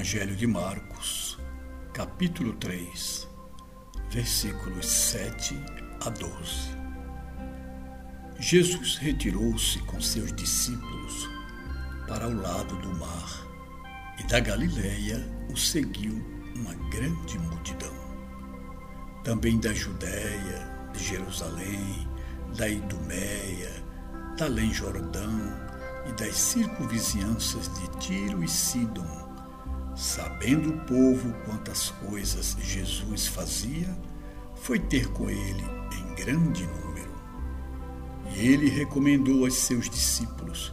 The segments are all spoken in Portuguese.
Evangelho de Marcos, capítulo 3, versículos 7 a 12. Jesus retirou-se com seus discípulos para o lado do mar e da Galileia o seguiu uma grande multidão. Também da Judéia, de Jerusalém, da Idumeia, da Além Jordão e das circunvizinhanças de Tiro e Sidom Sabendo o povo quantas coisas Jesus fazia, foi ter com ele em grande número. E ele recomendou aos seus discípulos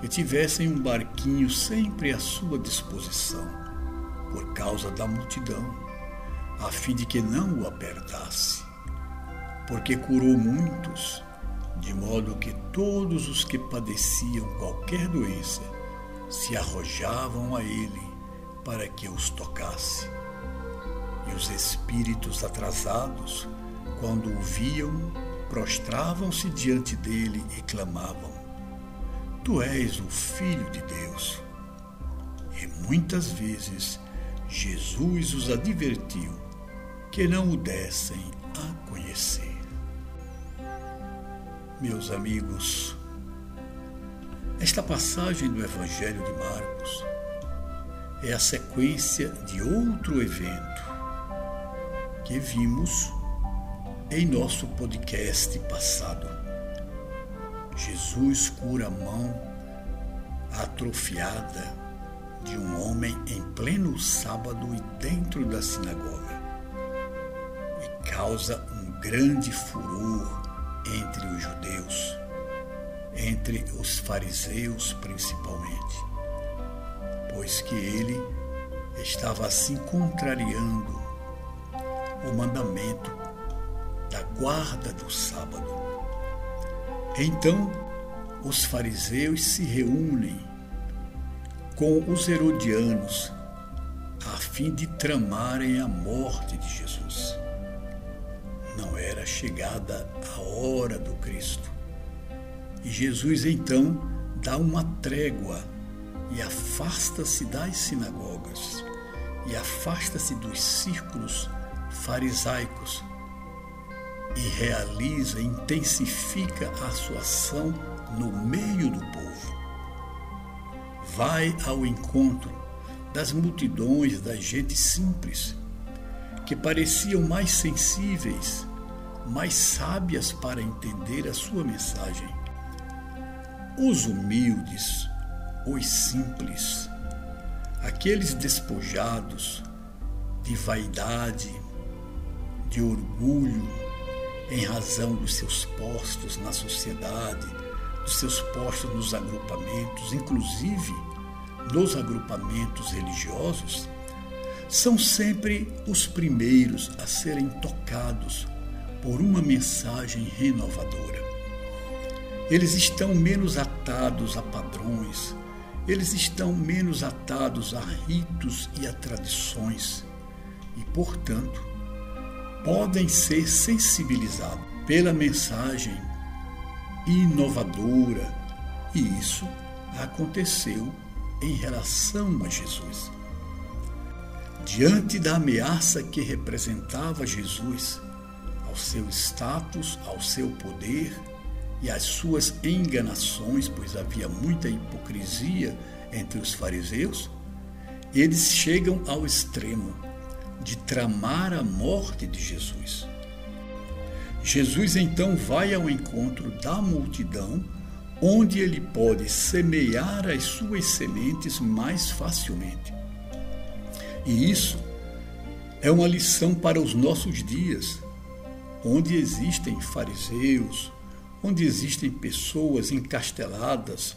que tivessem um barquinho sempre à sua disposição, por causa da multidão, a fim de que não o apertasse. Porque curou muitos, de modo que todos os que padeciam qualquer doença se arrojavam a ele para que os tocasse. E os espíritos atrasados, quando o viam, prostravam-se diante dele e clamavam: Tu és o Filho de Deus. E muitas vezes Jesus os advertiu que não o dessem a conhecer. Meus amigos, esta passagem do Evangelho de Marcos é a sequência de outro evento que vimos em nosso podcast passado. Jesus cura a mão atrofiada de um homem em pleno sábado e dentro da sinagoga e causa um grande furor entre os judeus, entre os fariseus principalmente pois que ele estava assim contrariando o mandamento da guarda do sábado. Então, os fariseus se reúnem com os herodianos a fim de tramarem a morte de Jesus. Não era chegada a hora do Cristo. E Jesus então dá uma trégua e afasta-se das sinagogas e afasta-se dos círculos farisaicos e realiza, intensifica a sua ação no meio do povo. Vai ao encontro das multidões da gente simples, que pareciam mais sensíveis, mais sábias para entender a sua mensagem. Os humildes, os simples, aqueles despojados de vaidade, de orgulho, em razão dos seus postos na sociedade, dos seus postos nos agrupamentos, inclusive nos agrupamentos religiosos, são sempre os primeiros a serem tocados por uma mensagem renovadora. Eles estão menos atados a padrões, eles estão menos atados a ritos e a tradições e, portanto, podem ser sensibilizados pela mensagem inovadora, e isso aconteceu em relação a Jesus. Diante da ameaça que representava Jesus ao seu status, ao seu poder, e as suas enganações, pois havia muita hipocrisia entre os fariseus, eles chegam ao extremo de tramar a morte de Jesus. Jesus então vai ao encontro da multidão, onde ele pode semear as suas sementes mais facilmente. E isso é uma lição para os nossos dias, onde existem fariseus, onde existem pessoas encasteladas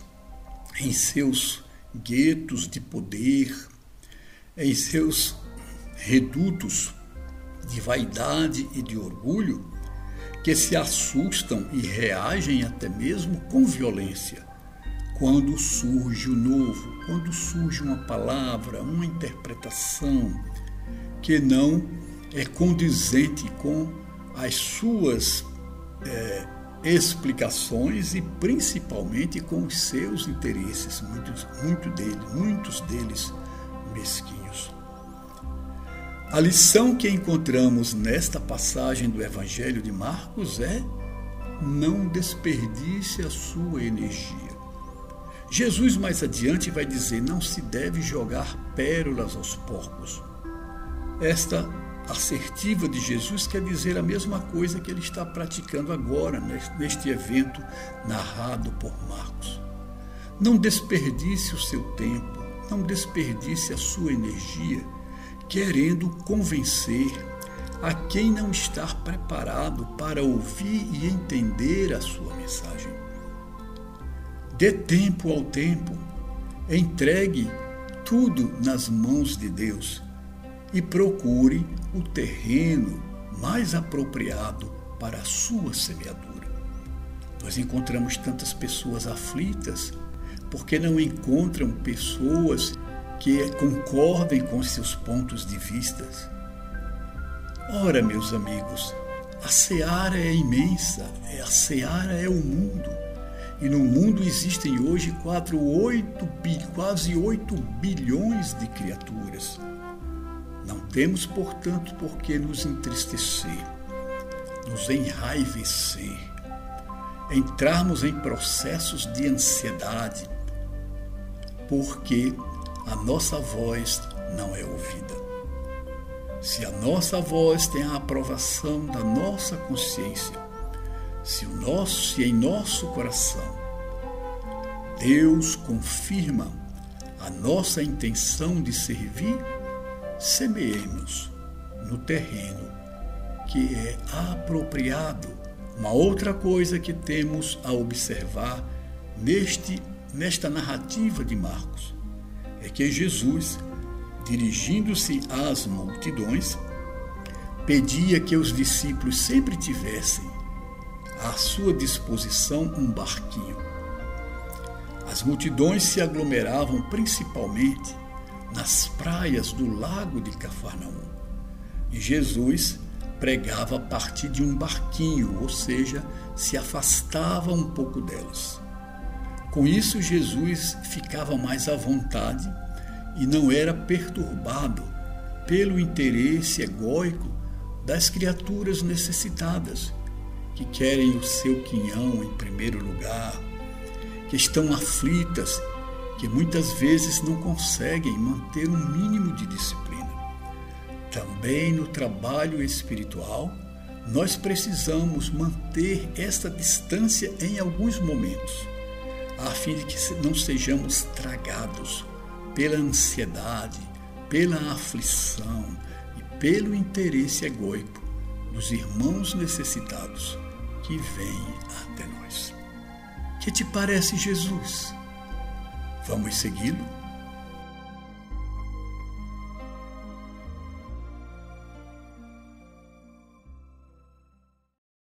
em seus guetos de poder, em seus redutos de vaidade e de orgulho, que se assustam e reagem até mesmo com violência. Quando surge o novo, quando surge uma palavra, uma interpretação que não é condizente com as suas explicações e principalmente com os seus interesses, muitos, muito deles, muitos deles mesquinhos. A lição que encontramos nesta passagem do Evangelho de Marcos é: não desperdice a sua energia. Jesus mais adiante vai dizer: não se deve jogar pérolas aos porcos. Esta assertiva de Jesus quer dizer a mesma coisa que ele está praticando agora, neste evento narrado por Marcos. Não desperdice o seu tempo, não desperdice a sua energia querendo convencer a quem não está preparado para ouvir e entender a sua mensagem. Dê tempo ao tempo, entregue tudo nas mãos de Deus e procure o terreno mais apropriado para a sua semeadura. Nós encontramos tantas pessoas aflitas porque não encontram pessoas que concordem com seus pontos de vista. Ora, meus amigos, a seara é imensa, a seara é o mundo. E no mundo existem hoje 4, 8, quase 8 bilhões de criaturas. Não temos, portanto, por que nos entristecer, nos enraivecer, entrarmos em processos de ansiedade, porque a nossa voz não é ouvida. Se a nossa voz tem a aprovação da nossa consciência, se, o nosso, se em nosso coração Deus confirma a nossa intenção de servir, semeemos no terreno que é apropriado. Uma outra coisa que temos a observar neste, nesta narrativa de Marcos é que Jesus, dirigindo-se às multidões, pedia que os discípulos sempre tivessem à sua disposição um barquinho. As multidões se aglomeravam principalmente nas praias do lago de Cafarnaum. E Jesus pregava a partir de um barquinho, ou seja, se afastava um pouco delas. Com isso, Jesus ficava mais à vontade e não era perturbado pelo interesse egóico das criaturas necessitadas, que querem o seu quinhão em primeiro lugar, que estão aflitas, que muitas vezes não conseguem manter um mínimo de disciplina. Também no trabalho espiritual, nós precisamos manter esta distância em alguns momentos a fim de que não sejamos tragados pela ansiedade, pela aflição e pelo interesse egóico dos irmãos necessitados que vêm até nós. Que te parece Jesus? Vamos segui-lo?